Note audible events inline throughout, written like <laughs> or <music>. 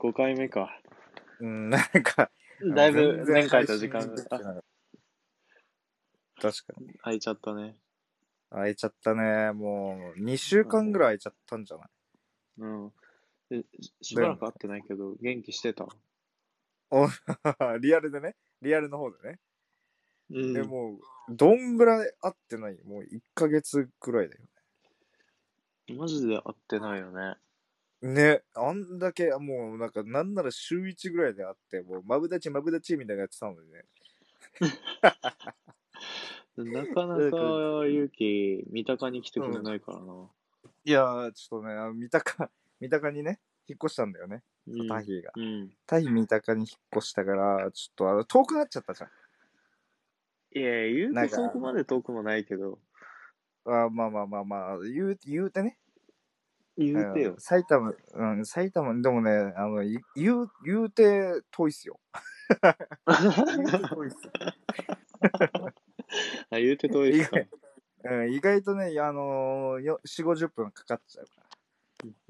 5回目か。うん、なんか、<laughs> だいぶ前回と時間が確かに。空いちゃったね。空いちゃったね。もう、2週間ぐらい空いちゃったんじゃない？うん。でししばらく会ってないけど、元気してた？お <laughs> リアルでね？リアルの方でね？うんでもう、どんぐらい会ってない？もう1ヶ月ぐらいだよマジで会ってないよね。ね。ね、あんだけ、もうなんか、なんなら週1ぐらいで会って、もう、まぶだちまぶだちみたいなやってたのにね。<laughs> なかなか、ゆうき、三鷹に来てくれないからな。いやー、ちょっとね、あの三鷹、三鷹にね、引っ越したんだよね。うん。タヒが。うん。タヒ三鷹に引っ越したから、ちょっとあの遠くなっちゃったじゃん。いや、言うなんかとそこまで遠くもないけど、あまあまあまあまあ、言う言うてね。言うてようん。埼玉、うん、埼玉、でもね、あの、い言う、言うて遠いっすよ。言うて遠いっすよ。<laughs> あ、言うて遠いっすか。うん、意外とね、あのー、よ4、50分かかっちゃうか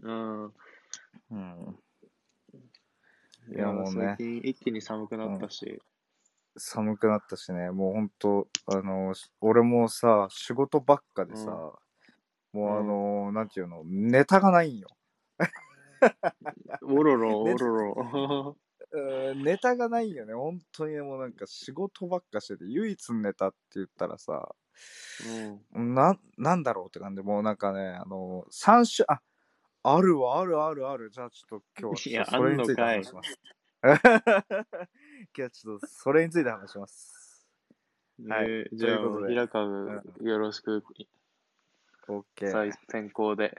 うん。ら。うん。いいやもうね最近一気に寒くなったし。寒くなったしね、もうほんと、あのー、俺もさ、仕事ばっかでさ、もうあのー、なんていうの、ネタがないんよ。<laughs> おろろ、<laughs> ねおろろ。<laughs> うんネタがないよね。本当にもうなんか仕事ばっかしてて、唯一のネタって言ったらさ、うん。な、なんだろうって感じで、もうなんかね、あの、三種、あ、あるわ、あるあるある。じゃあちょっと今日いやはそれについて話します。今日はちょっとそれについて話します。はいえーじゃあということ、で平川よろしく、OK。最先行で。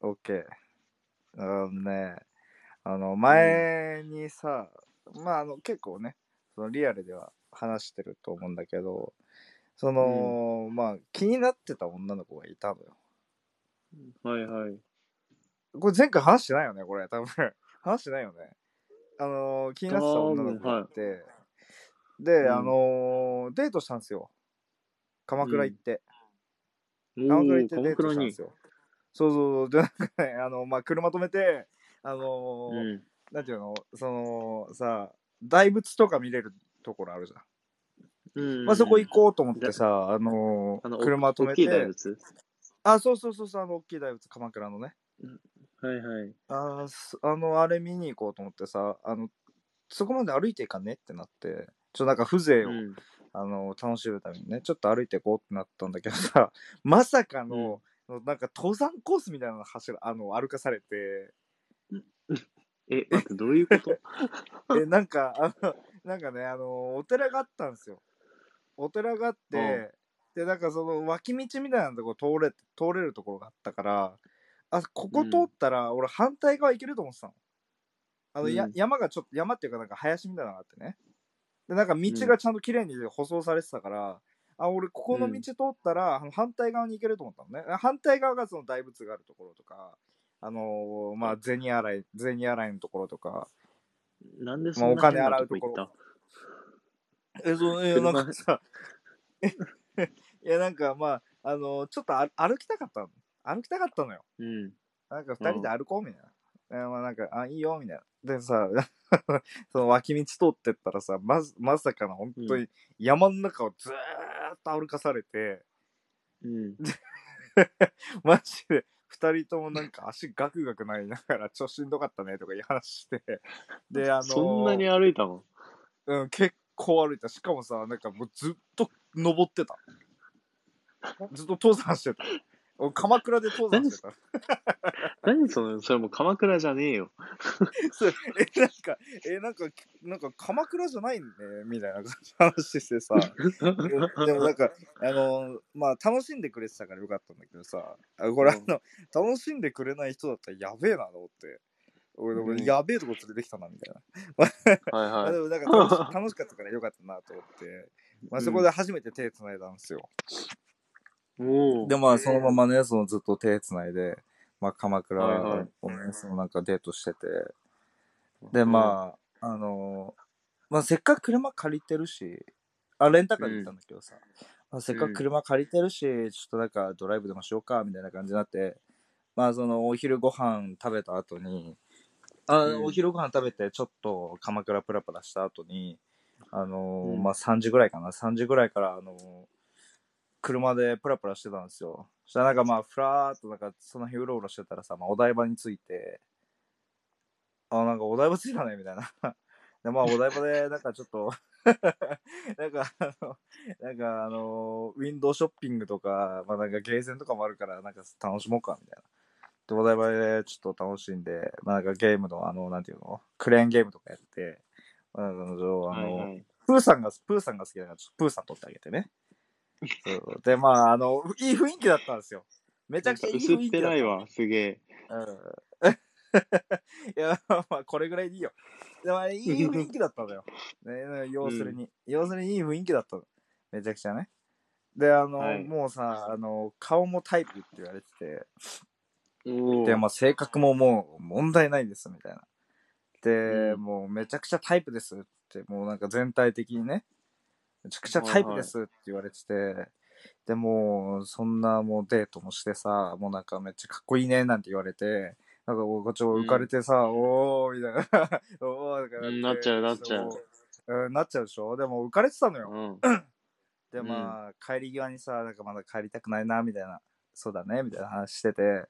OK。あのね、あの、前にさ、まあ、あの、結構ね、そのリアルでは話してると思うんだけど、その、まあ、気になってた女の子がいたのよ。はいはい。これ前回話してないよね、これ。多分。<laughs> 話してないよね。あのー気になってた女の子がいて、で、うんあのーデートしたんですよ。鎌倉行って。お鎌倉行っー、てデートしたんです。よ。そうそうそう。で、なんかね、あの、まあ、車止めて、あのーうん。なんていうのその、さ、大仏とか見れるところあるじゃん。うんまあ、そこ行こうと思ってさ、あのーあの、車止め大きい大て、仏？あ、そうそうそうそう、あの、大きい大仏、鎌倉のね。はいはい。ああの、あれ見に行こうと思ってさ、あの、そこまで歩いていかねってなって、ちょっとなんか風情を、うん。あの、楽しむためにね、ちょっと歩いていこうってなったんだけどさ、<laughs> まさかの、なんか登山コースみたいなの走る、あの、歩かされて、え、待って、どういうこと？<laughs> え、なんか、あの、なんかね、あの、お寺があったんですよ。お寺があって、で、なんかその脇道みたいなとこ通れ、通れるところがあったから、あ、ここ通ったら、俺反対側行けると思ってたの。あの、やうん。山がちょっと、山っていうかなんか林みたいなのがあってね。で、なんか道がちゃんと綺麗に舗装されてたから、あ、俺ここの道通ったら、あの反対側に行けると思ったのね。反対側がその大仏があるところとか、あのーまあ、銭洗い、銭洗いのところとか、なんでそまあお金洗うところえ、そう、え、車なんかさ、いや、<laughs> なんかまあ、あのちょっとあ歩きたかったの。歩きたかったのよ。うん。なんか二人で歩こうみたいな。えまあなんか、あ、いいよ、みたいな。でさ、<laughs> その脇道通ってったらさ、まず、まさかの本当うに山の中をずーっと歩かされて、うん。<laughs> マジで二人ともなんか足ガクガクなりながら、ちょしんどかったねとかいう話して、で、あのそんなに歩いたの？うん、結構歩いた。しかもさ、なんかもうずっと登ってた。ずっと登山してた。俺鎌倉で登山してた。何その、それもう鎌倉じゃねえよ。<laughs> そうえ、なんか、え、なんか、なんか鎌倉じゃないんね、みたいな話してさ。<laughs> でもなんか、あのまあ、楽しんでくれてたからよかったんだけどさ、あこれあうんの、楽しんでくれない人だったらやべえなと思って。俺、うん俺やべえとこ連れてきたな、みたいな。はいはいあ <laughs> で。もなんか楽し楽しかったからよかったなと思って、まあ、そこで初めて手繋いだんですよ。おお。で、まあ、そのままね、そのずっと手繋いで、まあ、鎌倉をね、そのなんかデートしてて、で、まあ、あのまあ、せっかく車借りてるし、あ、レンタカーで行ったんだけどさ、まあ、せっかく車借りてるし、ちょっとなんかドライブでもしようか、みたいな感じになって、まあ、そのお昼ご飯食べた後に、あ、うん。お昼ご飯食べて、ちょっと鎌倉プラプラした後に、あのーうん。まあ、3時ぐらいかな、3時ぐらいから、あのー車でプラプラしてたんですよ。そしたらなんかまあ、ふらーっとなんか、その辺うろうろしてたらさ、まあ、お台場に着いて、あ、なんかお台場着いたね、みたいな。<laughs> で、まあ、お台場で、なんかちょっと、<laughs> なんか、あの、なんか、あのウィンドウショッピングとか、まあ、なんかゲーセンとかもあるから、なんか楽しもうか、みたいな。で、お台場でちょっと楽しんで、まあ、なんかゲームの、あの、なんていうの？クレーンゲームとかやって、まあ、あの、あのはいはい。プーさんが、プーさんが好きだから、ちょっとプーさん撮ってあげてね。そうで、まあ、あの、いい雰囲気だったんですよ。めちゃくちゃいい薄っ雰囲気だった。ぺらいわ、すげえ。うん。<laughs> いや、まあ、これぐらいでいいよ。でも、いい雰囲気だったのよ。ね、要するに、要するにいい雰囲気だったの。めちゃくちゃね。で、あの、はいもうさ、あの、顔もタイプって言われてて、おで、まあ、性格ももう問題ないです、みたいな。で、うんもうめちゃくちゃタイプですって、もうなんか全体的にね、めちゃくちゃタイプですって言われてて、でもう、そんなもうデートもしてさ、もうなんかめっちゃかっこいいねなんて言われて、なんかこっちも浮かれてさ、おーみたいな、<laughs> おーとかうんなっちゃうなっちゃう。そう。うんなっちゃうでしょ。でも浮かれてたのよ。うん。<clears throat> で、まあ、帰り際にさ、なんかまだ帰りたくないな、みたいな、そうだね、みたいな話してて、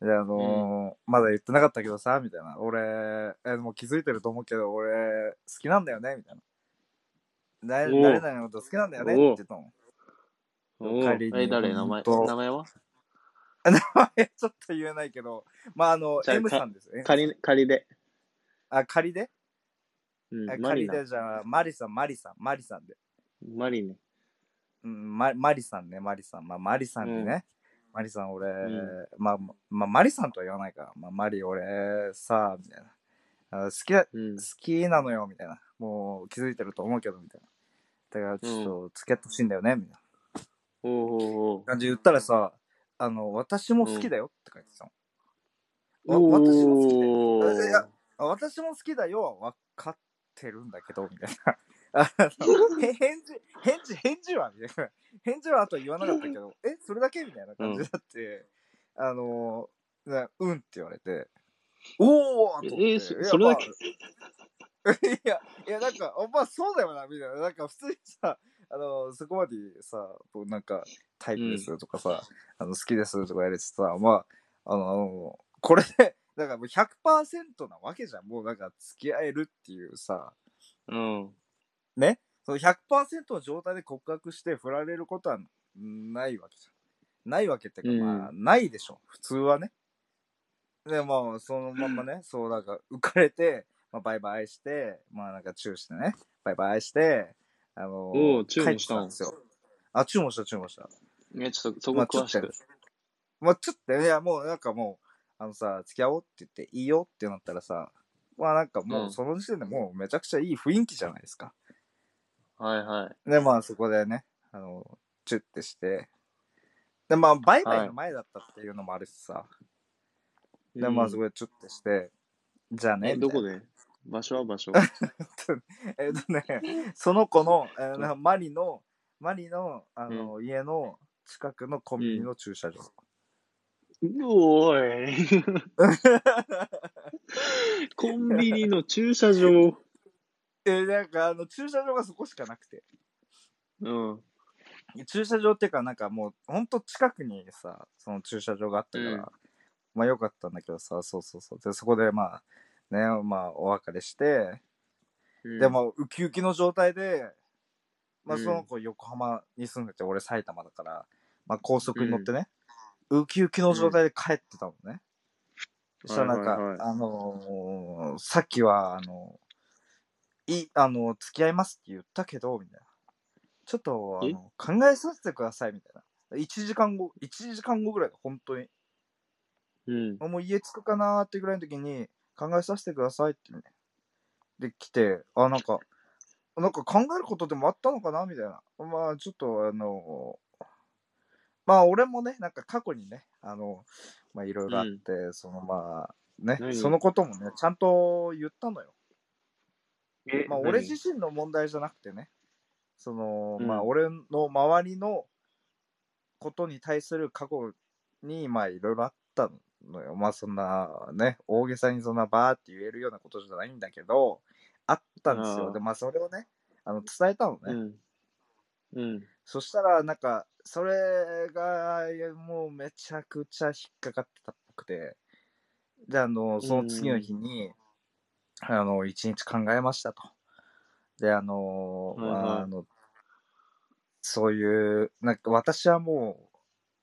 で、あのーまだ言ってなかったけどさ、みたいな、俺、え、もう気づいてると思うけど、俺、好きなんだよね、みたいな。なおう誰々のこと好きなんだよねって言ったの。お帰りにーえ、誰？名前？名前は？<laughs> 名前ちょっと言えないけど、まあ、あの、じゃあ M さんですよ。仮、仮で。あ、仮で？うんあ、マリナ仮で。じゃあ、マリさん、マリさん、マリさんで。マリネ。うん、ママリさんね、マリさん。まあ、マリさんにね。うんマリさん、俺、んまあ、まあ、マリさんとは言わないから、まあ、マリ、俺、さ、みたいな。あ好きだ、うん好。きなのよ、みたいな。もう気づいてると思うけど、みたいな。だから、ちょっと付き合ってほしいんだよね、みたいなおうおうおう感じで言ったらさ、あの、私も好きだよって書いてたの。私も好きだよ。ーいやあ私も好きだよは分かってるんだけど、みたいな。あのへ返事、返事、返事はみたいな。返事はあとは言わなかったけど、<laughs> え、それだけ？みたいな感じだって、あの、なうんって言われて、おーと思ってえそいやそれだけ？まあ <laughs> いや、いや、なんか、あまあそうだよな、みたいな。なんか普通にさ、あの、そこまでさ、なんか、タイプですとかさ、あの好きですとか言われてさ、まあ、あの、これで、だからもう100%なわけじゃん。もうなんか付き合えるっていうさ、うん。ね？その100%の状態で告白して振られることはないわけじゃん。ないわけってか、まあ、ないでしょ。普通はね。で、まあ、そのまんまね、<laughs> そう、なんか浮かれて、まあ、バイバイして、まあなんかチューしてね、バイバイして、あのおうチューもしたんですよ。あ、チューもした、チューもした。え、ちょっとそこまあ詳しくちょっと。まあちょっと、いや、もうなんかもう、あのさ、付き合おうって言って、いいよってなったらさ、まあなんかもううんその時点でもうめちゃくちゃいい雰囲気じゃないですか。はいはい。で、まあそこでね、あの、チュッてして、で、まあバイバイの前だったっていうのもあるしさ、で、まあそこでチュッてして、じゃあね、え、どこみで？<laughs> 場所は場所。<laughs> えっとね、その子の、えーなマリの、マリの、あの、家の近くのコンビニの駐車場。おーい。<laughs> コンビニの駐車場。えーなんかあの、駐車場がそこしかなくて。うん。駐車場っていうか、なんかもう、ほんと近くにさ、その駐車場があったから、うんまあよかったんだけどさ、そうそうそう。で、そこでまあ、ね、まあお別れして、で、もウキウキの状態で、まあうんその子横浜に住んでて、俺埼玉だから、まあ高速に乗ってね、ウキウキの状態で帰ってたのね。そしたらなんか、はいはいはいあのーさっきは、あのいい、あの、付き合いますって言ったけど、みたいな。ちょっと、あえ？の、考えさせてください、みたいな。1時間後、1時間後ぐらいで、本当に。うん。もう家着くかなーってぐらいの時に、考えさせてくださいってね。で、来て、あ、なんか、なんか考えることでもあったのかなみたいな。まあ、ちょっと、あの、まあ、俺もね、なんか過去にね、あの、まあ、いろいろあって、その、まあ、ね、何？そのこともね、ちゃんと言ったのよ。えまあ、俺自身の問題じゃなくてね、その、うんまあ、俺の周りのことに対する過去に、まあ、いろいろあった。まあそんなね、大げさにそんなバーって言えるようなことじゃないんだけど、あったんですよ。で、まあそれをね、あの伝えたのね。うん。うん。そしたら、なんか、それが、もうめちゃくちゃ引っかかってたっぽくて、で、あの、その次の日に、あの、一日考えましたと。で、あの、あの、そういう、なんか私はも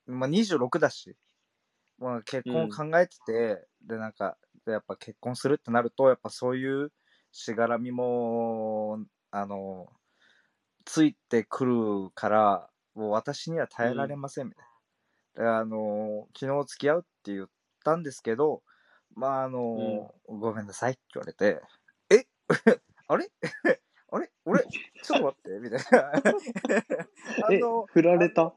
う、まあ、26だし、まあ、結婚を考えてて、で、なんか、でやっぱ結婚するってなると、やっぱそういうしがらみも、あの、ついてくるから、もう私には耐えられませんみたいな。であの、昨日付き合うって言ったんですけど、まあ、あの、ごめんなさいって言われて、え？<laughs> あれ？<laughs> あれ？俺、ちょっと待って、みたいな。<laughs> あえの、振られた？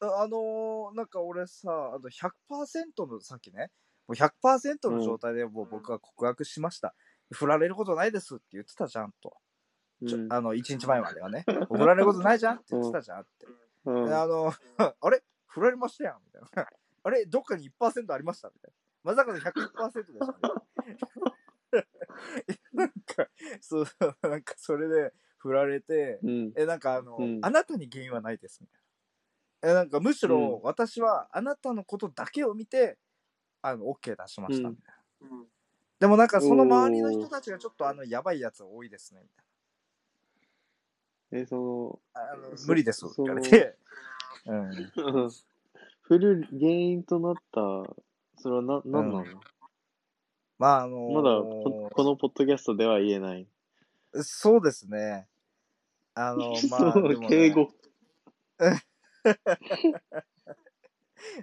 あのーなんか俺さ、あの100%のさっきね、もう100%の状態でもう僕は告白しました。振られることないですって言ってたじゃんと。ちょうんあの、1日前まではね。振られることないじゃんって言ってたじゃんって。うんであの、<laughs> あれ？振られましたやんみたいな。<laughs> あれ？どっかに1%ありましたみたいな。まさかの100%でした、ね。<laughs> なんか、そう、なんかそれで振られて、うん。え、なんかあの、うんあなたに原因はないですみたいな。え、なんかむしろうん私はあなたのことだけを見て、あの、OK 出しましたうんみたいな。でもなんかその周りの人たちがちょっとあの、やばいやつ多いですね、みたいえ、そな。あのそ無理ですってそ言われて。うん。の、振る原因となった、それはな、なんなの、まああのーまだこ、このポッドキャストでは言えない。そうですね。あの、まあ、<laughs> ね敬語。<laughs> <laughs>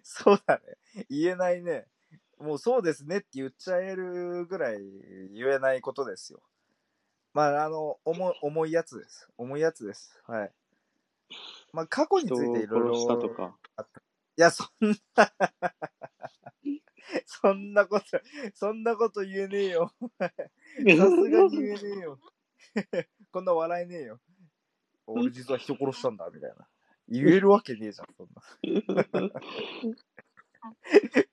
そうだね。言えないね。もうそうですねって言っちゃえるぐらい言えないことですよ。まあ、あの、重い重いやつです。重いやつです。はい。まあ、過去についていろいろ。殺したとか。いや、そんな、<laughs> そんなこと、そんなこと言えねえよ。さすがに言えねえよ。<laughs> こんな笑えねえよ。俺実は人殺したんだ、みたいな。言えるわけねえじゃん、そんな。<laughs>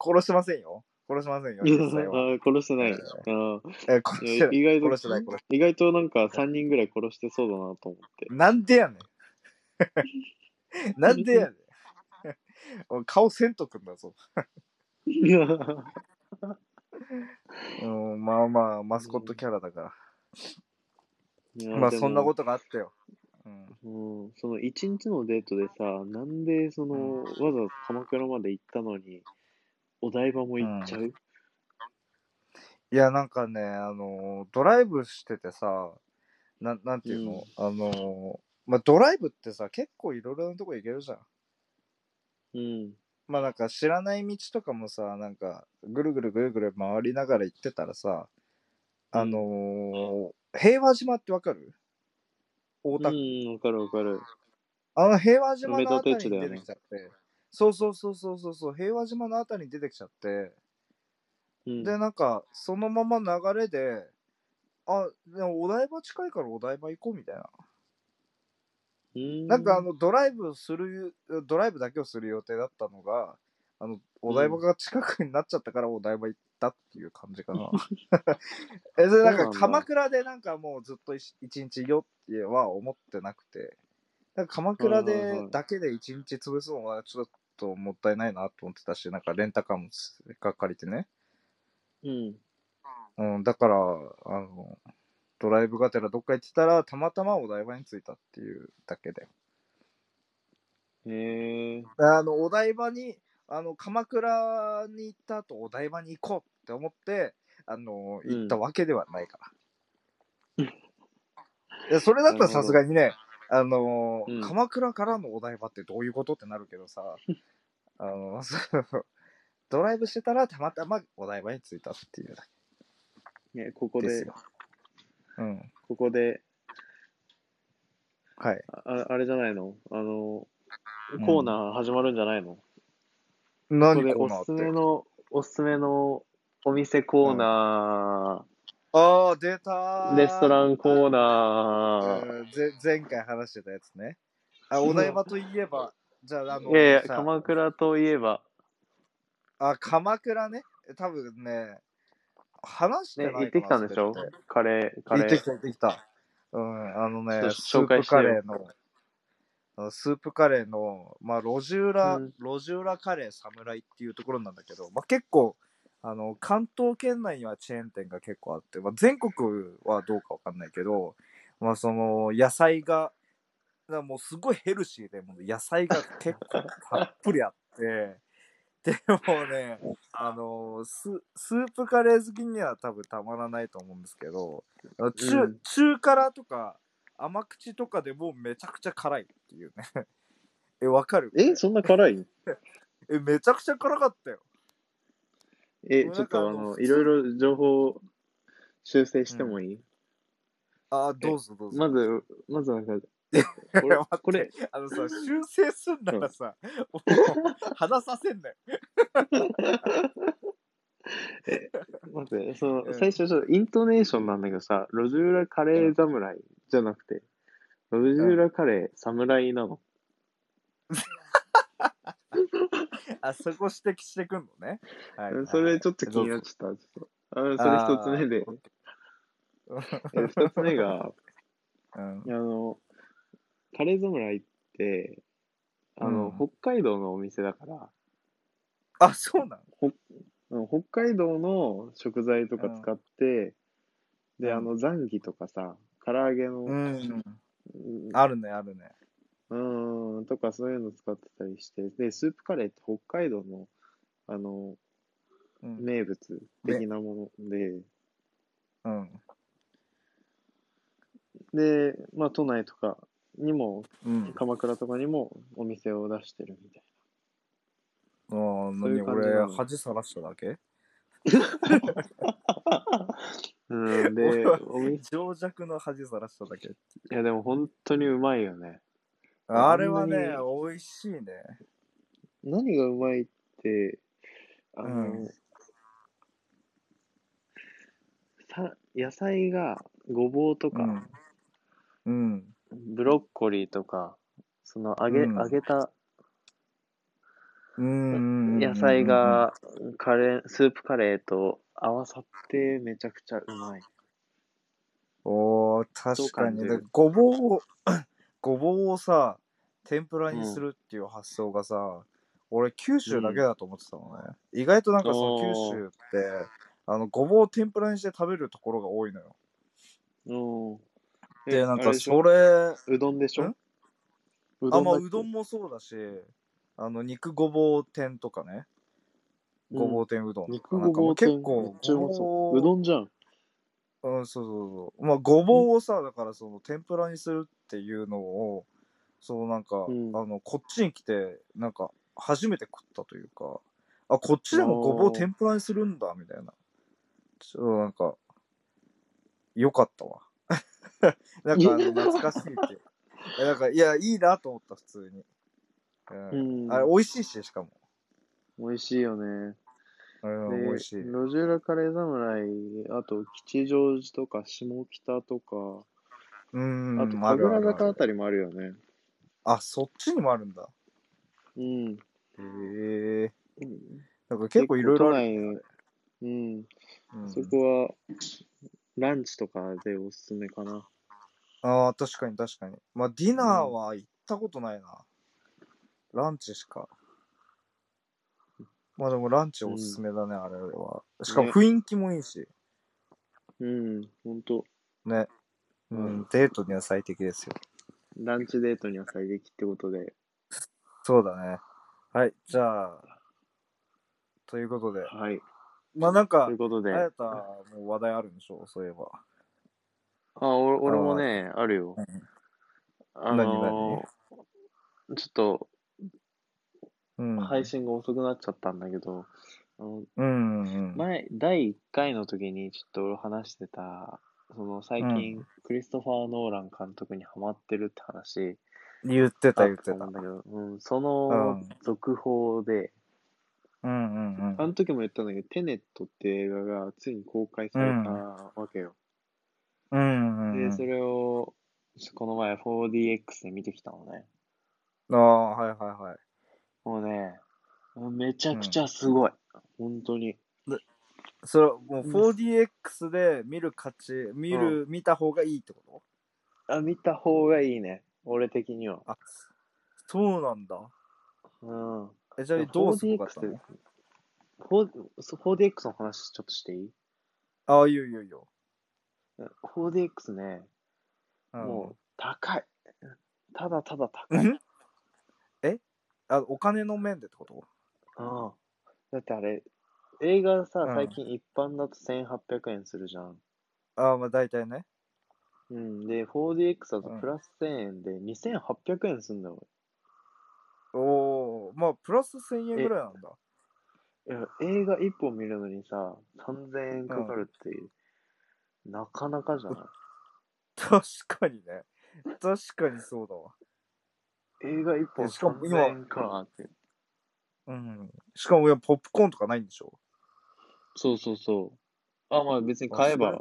殺してませんよ。殺しませんよ、実際は。あ殺してない。えあえ殺いしてない。や意外と殺してない、殺し意外となんか3人ぐらい殺してそうだなと思って。なんでやねん。<laughs> なんでやねん。俺顔せんとくんだぞ。うん、まあまあ、マスコットキャラだから。まあ、そんなことがあったよ。うん。その一日のデートでさ、なんでその、わざわざ鎌倉まで行ったのに、お台場も行っちゃう、いや、なんかね、あの、ドライブしててさ、なんなんていうの、あの、まあ、ドライブってさ、結構いろいろなとこ行けるじゃん。うん。まあなんか知らない道とかもさ、なんかぐるぐるぐるぐる回りながら行ってたらさ、あのー平和島ってわかる？大田区、うん、わかるわかる。あの平和島のあたりに出てきちゃって、そうそうそうそうそうそう、平和島のあたりに出てきちゃって、うん、で、なんかそのまま流れで、あ、でもお台場近いからお台場行こうみたいな。うん。なんかあのドライブする、ドライブだけをする予定だったのが、あの、お台場が近くになっちゃったからお台場行ったっていう感じかな。<laughs> え、それなんか鎌倉でなんかもうずっと一一日いよっては思ってなくて、なんか鎌倉でだけで一日潰すのはちょっともったいないなと思ってたし、なんかレンタカーもせっかく借りてね。うん。うん、だから、あの、ドライブがてらどっか行ってたら、たまたまお台場に着いたっていうだけで。へえ。あの、お台場に、あの、鎌倉に行った後、お台場に行こうって思って、あの、うん行ったわけではないから。いやそれだったらさすがにね、あの、うん鎌倉からのお台場ってどういうことってなるけどさ、<laughs> あの、<laughs> ドライブしてたらたまたまお台場に着いたっていうだね、ここでけで。うん。ここで、はい。ああれじゃないの？あの、うんコーナー始まるんじゃないの、ここ何でコーナーっておすすめの、おすすめのお店コーナああ、出たー、ーレストランコーナー、うんぜ前回話してたやつね。あ、お台場といえば、じゃあ、あの、いやいや、さ鎌倉といえば、あ、鎌倉ね？多分ね、話してね、ないかな行ってきたんでしょ？カレー、カレー。行ってきた、行ってきた。うん、あのねちょっ、とスープ紹介してよ。カレーのスープカレーの、まあ、路地裏、うん。路地裏カレー侍っていうところなんだけど、まあ、結構、あの、関東圏内にはチェーン店が結構あって、まあ、全国はどうかわかんないけど、まあ、その、野菜が、だもうすごいヘルシーで、もう野菜が結構たっぷりあって、<laughs> でもね、あのス、スープカレー好きには多分たまらないと思うんですけど、中、うん。中辛とか甘口とかでもめちゃくちゃ辛いっていうね。<laughs> え、わかる？え、そんな辛い？<laughs> え、めちゃくちゃ辛かったよ。え、ちょっとああのの、いろいろ情報修正してもいい、あー、どうぞどうぞ。まず、まずなんか、<laughs> これこれ、あのさ、修正すんならさ、話させんなよ。待って、そのう、ん。最初ちょっとイントネーションなんだけどさ、路地裏カレー侍じゃなくて、路地裏カレー侍なの？<laughs> あ、そこ指摘してくんのね。はいはいそれちょっと気になっちゃった。ちょっとあのそれ一つ目で。え二つ目が、<laughs> うん。あの、カレー侍って、あの、うん。北海道のお店だから、あ、そうなのうん北海道の食材とか使って、で、うん。あの、ザンギとかさ、唐揚げの、うん。うんあるね、あるね。うーん、とかそういうの使ってたりして、で、スープカレーって北海道の、あの、うん。名物的なもので、うん。で、まあ、都内とかにも、うん。鎌倉とかにもお店を出してるみたいあーそうい何俺う感じなの、恥さらしただけ？な。<laughs> うん、でお店、情弱の恥さらしただけ。いや、でも本当にうまいよね。あれはね美味しいね。何がうまいって、あの、うんさ野菜がごぼうとか、うん。うん。ブロッコリーとか、その揚げ、うん揚げたうん。野菜がカレー、スープカレーと合わさってめちゃくちゃうまい。おー、確かに。どう感じる？でごぼうを、<coughs> ごぼうをさ、天ぷらにするっていう発想がさ、俺九州だけだと思ってたのね。意外となんかその九州って、あの、ごぼうを天ぷらにして食べるところが多いのよ。うん。で、なんかあれでしょ？それ、うどんでしょ？ん？あ、まあ、うどんもそうだし、あの、肉ごぼう天とかね。ごぼう天うどん。肉ごぼう天なんかもう結構、うう。どんじゃん。うん、そうそうそう。まあ、ごぼうをさ、だからその天ぷらにするっていうのを、そのなんか、うんあの、こっちに来て、なんか、初めて食ったというか、あ、こっちでもごぼう天ぷらにするんだ、みたいな。ちょっとなんか、よかったわ。<laughs> なんかあの、<laughs> 懐かしいって。なんか、いや、いいなと思った、普通に。うん。うん。あれ、美味しいし、しかも。美味しいよね。うん、で美味しい。路地裏カレー侍、あと吉祥寺とか下北とか、うん、あと神楽坂あたりもあるよね。あ、そっちにもあるんだ。うん。へえ。うんなんか結構いろいろある。うん。うんそこは、ランチとかでおすすめかな。ああ、確かに確かに。まあ、ディナーは行ったことないな。ランチしか。まあでもランチおすすめだね、あれは。しかもね雰囲気もいいし。うん、ほんと。ね。ううんん、デートには最適ですよ。ランチデートには最適ってことで。そうだね。はい、じゃあ、ということで。はい。まあなんかという、ことで。ああやたも話題あるんでしょ？そういえば。俺俺もね、あるよ。あのー、ちょっとうん。配信が遅くなっちゃったんだけど、あのうんうん。前、第1回の時にちょっと俺話してた、その最近、うクリストファー・ノーラン監督にハマってるって話言ってた言ったてた。んだけど、うん、そうんの続報で、うんうんうん。あの時も言ったんだけど、テネットって映画がついに公開されたわけよ。うんうんうん。で、それを、この前 4DX で見てきたのね。ああ、はいはいはい。もうね、めちゃくちゃすごい。本当に。それはもううん 4DX で見る価値、見る、見た方がいいってこと？あ、見た方がいいね。俺的には。あ、そうなんだ。うん。え、じゃあどうするかった 4DX の 4- 4DX の話ちょっとしていい？ああ、いいよいいよいいよ。?4DX ね、うんもう高い。ただただ高い。あお金の面でってこと？うん。だってあれ、映画さうん、最近一般だと1800円するじゃん。ああ、まあ大体ね。うん。で、4DX だとうんプラス1000円で2800円すんだよ。おおまあプラス1000円ぐらいなんだ。いや、映画一本見るのにさ、3000円かかるっていう、なかなかじゃない？<laughs> 確かにね。確かにそうだわ。映画一本しかも今3000円かって。うん。しかも今ポップコーンとかないんでしょ？そうそうそう。あ、まあ別に買えば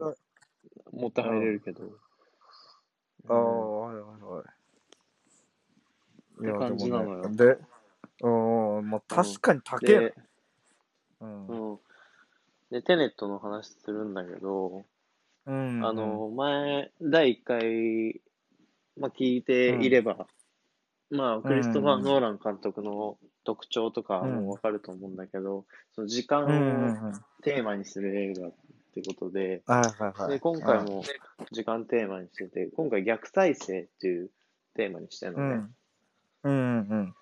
持って入れるけど。ああ、うんはいはいはい。って感じなのよいやでもねで、うん、まあ確かに高えなで、うん。うん。で、テネットの話するんだけど、うん。あの、前、第1回、まあ、聞いていれば、まあ、クリストファー・ノーラン監督の特徴とかもわかると思うんだけど、その時間うん、うんうん。をはいテーマにする映画ってことで。で、今回も時間テーマにしてて、今回逆再生っていうテーマにしてるうのね。ん。うんうん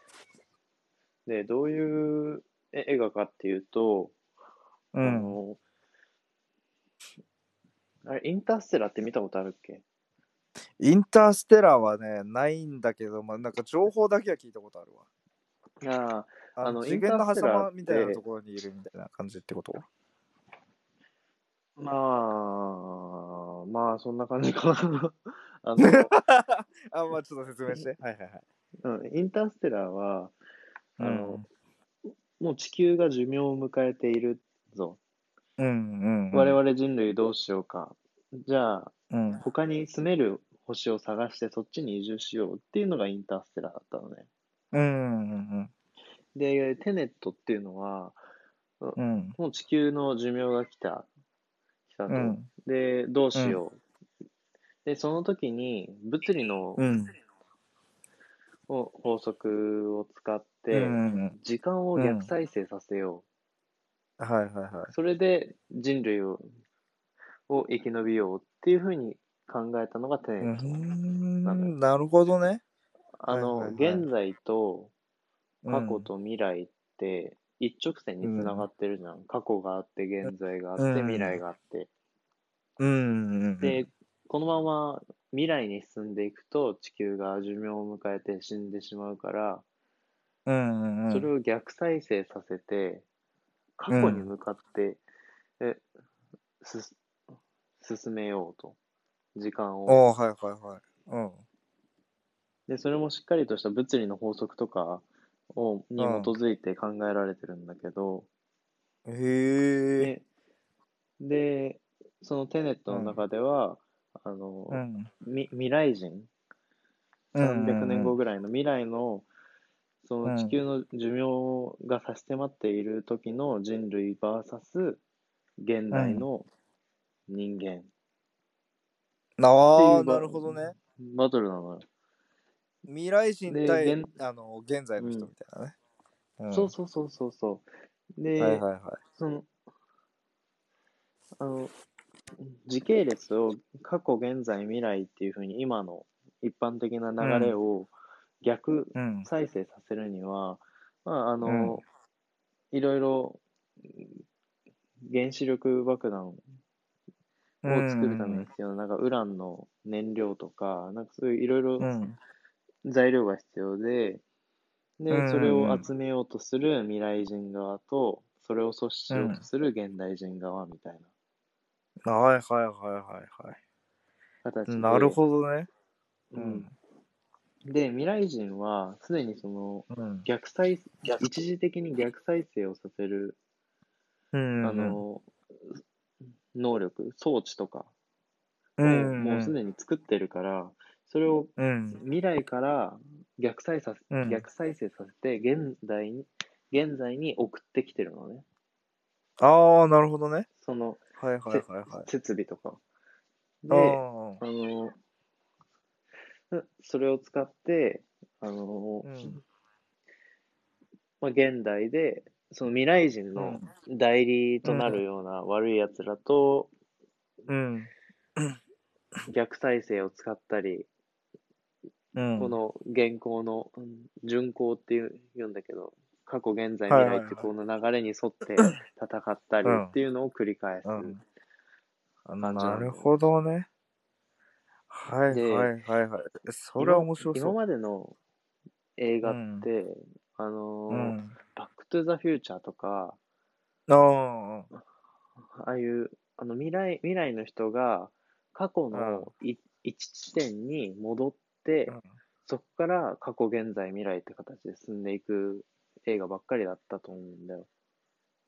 で、どういうえ映画かっていうと、あうん。の、あれ、インターステラーって見たことあるっけ？インターステラーはね、ないんだけど、まあなんか情報だけは聞いたことあるわ。ああ、あの次元の狭間みたいなところにいるみたいな感じってこと？まあ、まあ、そんな感じかな。<laughs> あの、あ、まあちょっと説明して。はいはいはい。うんインターステラーは、あうの、もう地球が寿命を迎えているぞ。んうんうん。我々人類どうしようか。じゃあ、うん。他に住める星を探してそっちに移住しようっていうのがインターステラーだったのね。うんうんで、テネットっていうのは、うん。うん。もう地球の寿命が来た。来たと。うんで、どうしよう。で、その時に物理のうん。を法則を使っうて、ん。時間を逆再生させよはいはいはう。それで人類をを生き延びようっていうふうに考えたのがテネット。ん。なるほどね。あの、はいはいはい現在と過去うんと未来って一直線につながってるじゃん。過去があって、現在があって、うん未来があって。うんうん。で、このまま未来に進んでいくと地球が寿命を迎えて死んでしまうから、うんうんうん。それを逆再生させて、過去に向かって、えす進めようと。時間を。おーはいはいはい。うん。で、それもしっかりとした物理の法則とかをに基づいて考えられてるんだけど、へえ。で、でそのテネットの中では、あの、うん。み未来人、300年後ぐらいの未来の、その地球の寿命が差し迫っている時の人類 VS 現代の人間ああ、なるほどね。バトルなのよ。未来人で対現あの現在の人みたいなね。うんそうそうそうそうそう。で、はいはいはい。その、あの、時系列を過去、現在、未来っていうふうに今の一般的な流れを逆うん。再生させるには、まあ、あの、うんいろいろ原子力爆弾を作るために必要な、なんかウランの燃料とか、なんかそういういろいろうん。材料が必要で、で、うんそれを集めようとする未来人側と、それを阻止しようとする現代人側みたいなはいはいはいはい。はい。なるほどね。うん。で、未来人は、すでにその、うん。逆再、一時的に逆再生をさせる、うん。あの、能力、装置とかをうん、もうすでに作ってるから、それをうん。未来から逆再させ、うん逆再生させて、現代に、現在に送ってきてるのね。ああ、なるほどね。そのはいはいはいはい。設備とか。で、ああの、うんそれを使って、あの、うんまあ、現代で、その未来人の代理となるような悪い奴らと、あ。うん。逆再生を使ったり、うん。この現行のうん順行っていう言うんだけど、過去、現在、未来ってこの流れに沿って戦ったりっていうのを繰り返す。感じななんるほどね。はいではいはいはい。それは面白そう。今今までの映画って、あのーうん。バックトゥザフューチャーとか、ああ。ああいう、あの未来、未来の人が過去のい一地点に戻って、そこから過去、現在、未来って形で進んでいく映画ばっかりだったと思うんだよ。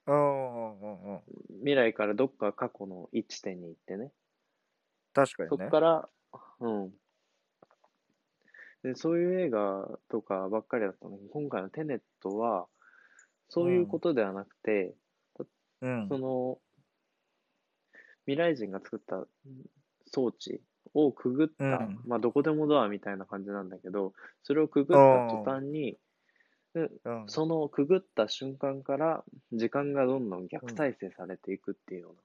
うんうんうん。未来からどっか過去の一地点に行ってね。そ確かにね。こから、うん。で、そういう映画とかばっかりだったのに、今回のテネットは、そういうことではなくて、うんそ。の、未来人が作った装置をくぐった、うんまあ、どこでもドアみたいな感じなんだけど、それをくぐった途端に、うんそのくぐった瞬間から、時間がどんどん逆再生されていくっていうよ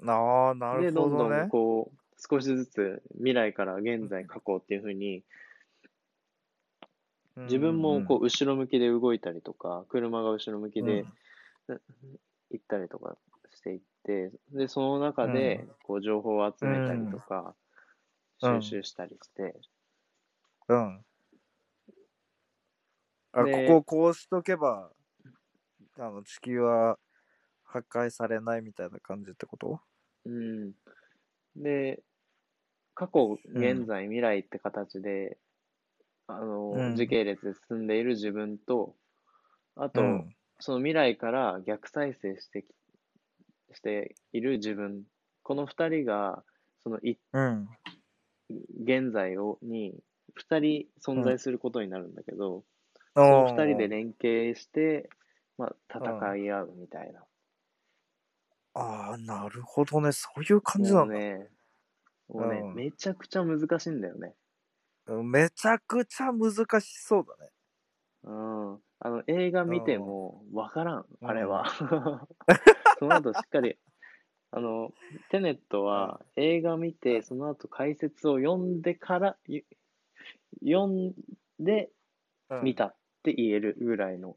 うああ、な。で、なるどんどんほどね。こう、少しずつ未来から現在、過去っていう風に、自分もこう、後ろ向きで動いたりとか、車が後ろ向きで行ったりとかしていって、で、その中で、こう、情報を集めたりとか、うん。収集したりして、うん。あ、でこここうしとけば、あの、地球は破壊されないみたいな感じってこと？うん。で、過去、うん現在、未来って形で、あの、うん時系列で進んでいる自分と、あと、うんその未来から逆再生してき、している自分、この二人が、そのいうん。現在をに二人存在することになるんだけど、そその二人で連携して、まあ、戦い合うみたいな。ああ、なるほどね。そういう感じなだ。もうんね、もうね、うんめちゃくちゃ難しいんだよね。うんめちゃくちゃ難しそうだね。うん。あの、映画見てもわからん、うん。あれは。<laughs> その後しっかり、あの、テネットは映画見て、その後解説を読んでから、ゆ読んでうん。見たって言えるぐらいの、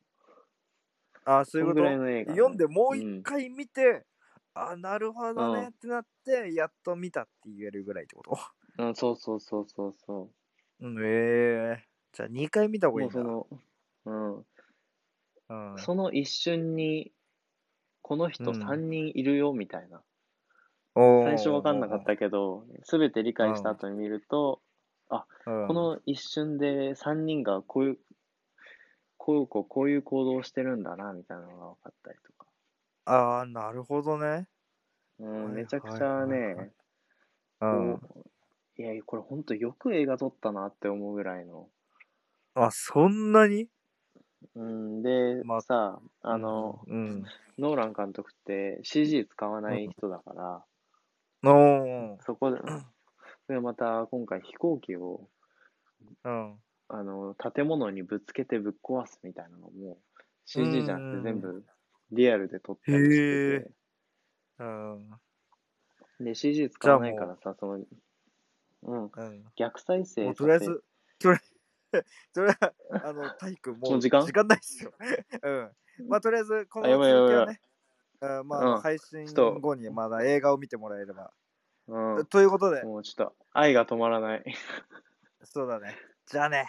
ああ、そういうこそんぐらいとの映画。ね読んでもう一回見て、ああ、なるほどうん。ねってなって、やっと見たって言えるぐらいってこと？<laughs> うん、そうそうそうそうそうん、ええじゃあ2回見た方う。がいいもんだ。うその、うんうん、その一瞬に、この人うん3人いるよみたいな。おー最初わかんなかったけど、すべて理解した後に見ると、うんこの一瞬で3人がこういう、こういうこうこういう行動をしてるんだな、みたいなのが分かったりとか。ああ、なるほどね。うん、はいめちゃくちゃね、はいはいうん。こういや、これ本当よく映画撮ったなって思うぐらいの。あ、そんなに？うん、で、まあさ、あの、うん。ノーラン監督って CG 使わない人だから、おーそこで、でまた今回飛行機を、うん。あの、建物にぶつけてぶっ壊すみたいなのも、CG じゃなくて全部リアルで撮ったりしてて、うん。で、CG 使わないからさ、その、うん、うん。逆再生とりあえず、とりあえず、<laughs> それは、あの、体育もう時間？時間ないっすよ。<laughs> うん。まあ、とりあえず、この続きはね、うんまあ配信後にまだ映画を見てもらえれば。うん、ということで、もうちょっと愛が止まらない。<laughs> そうだね。じゃあね。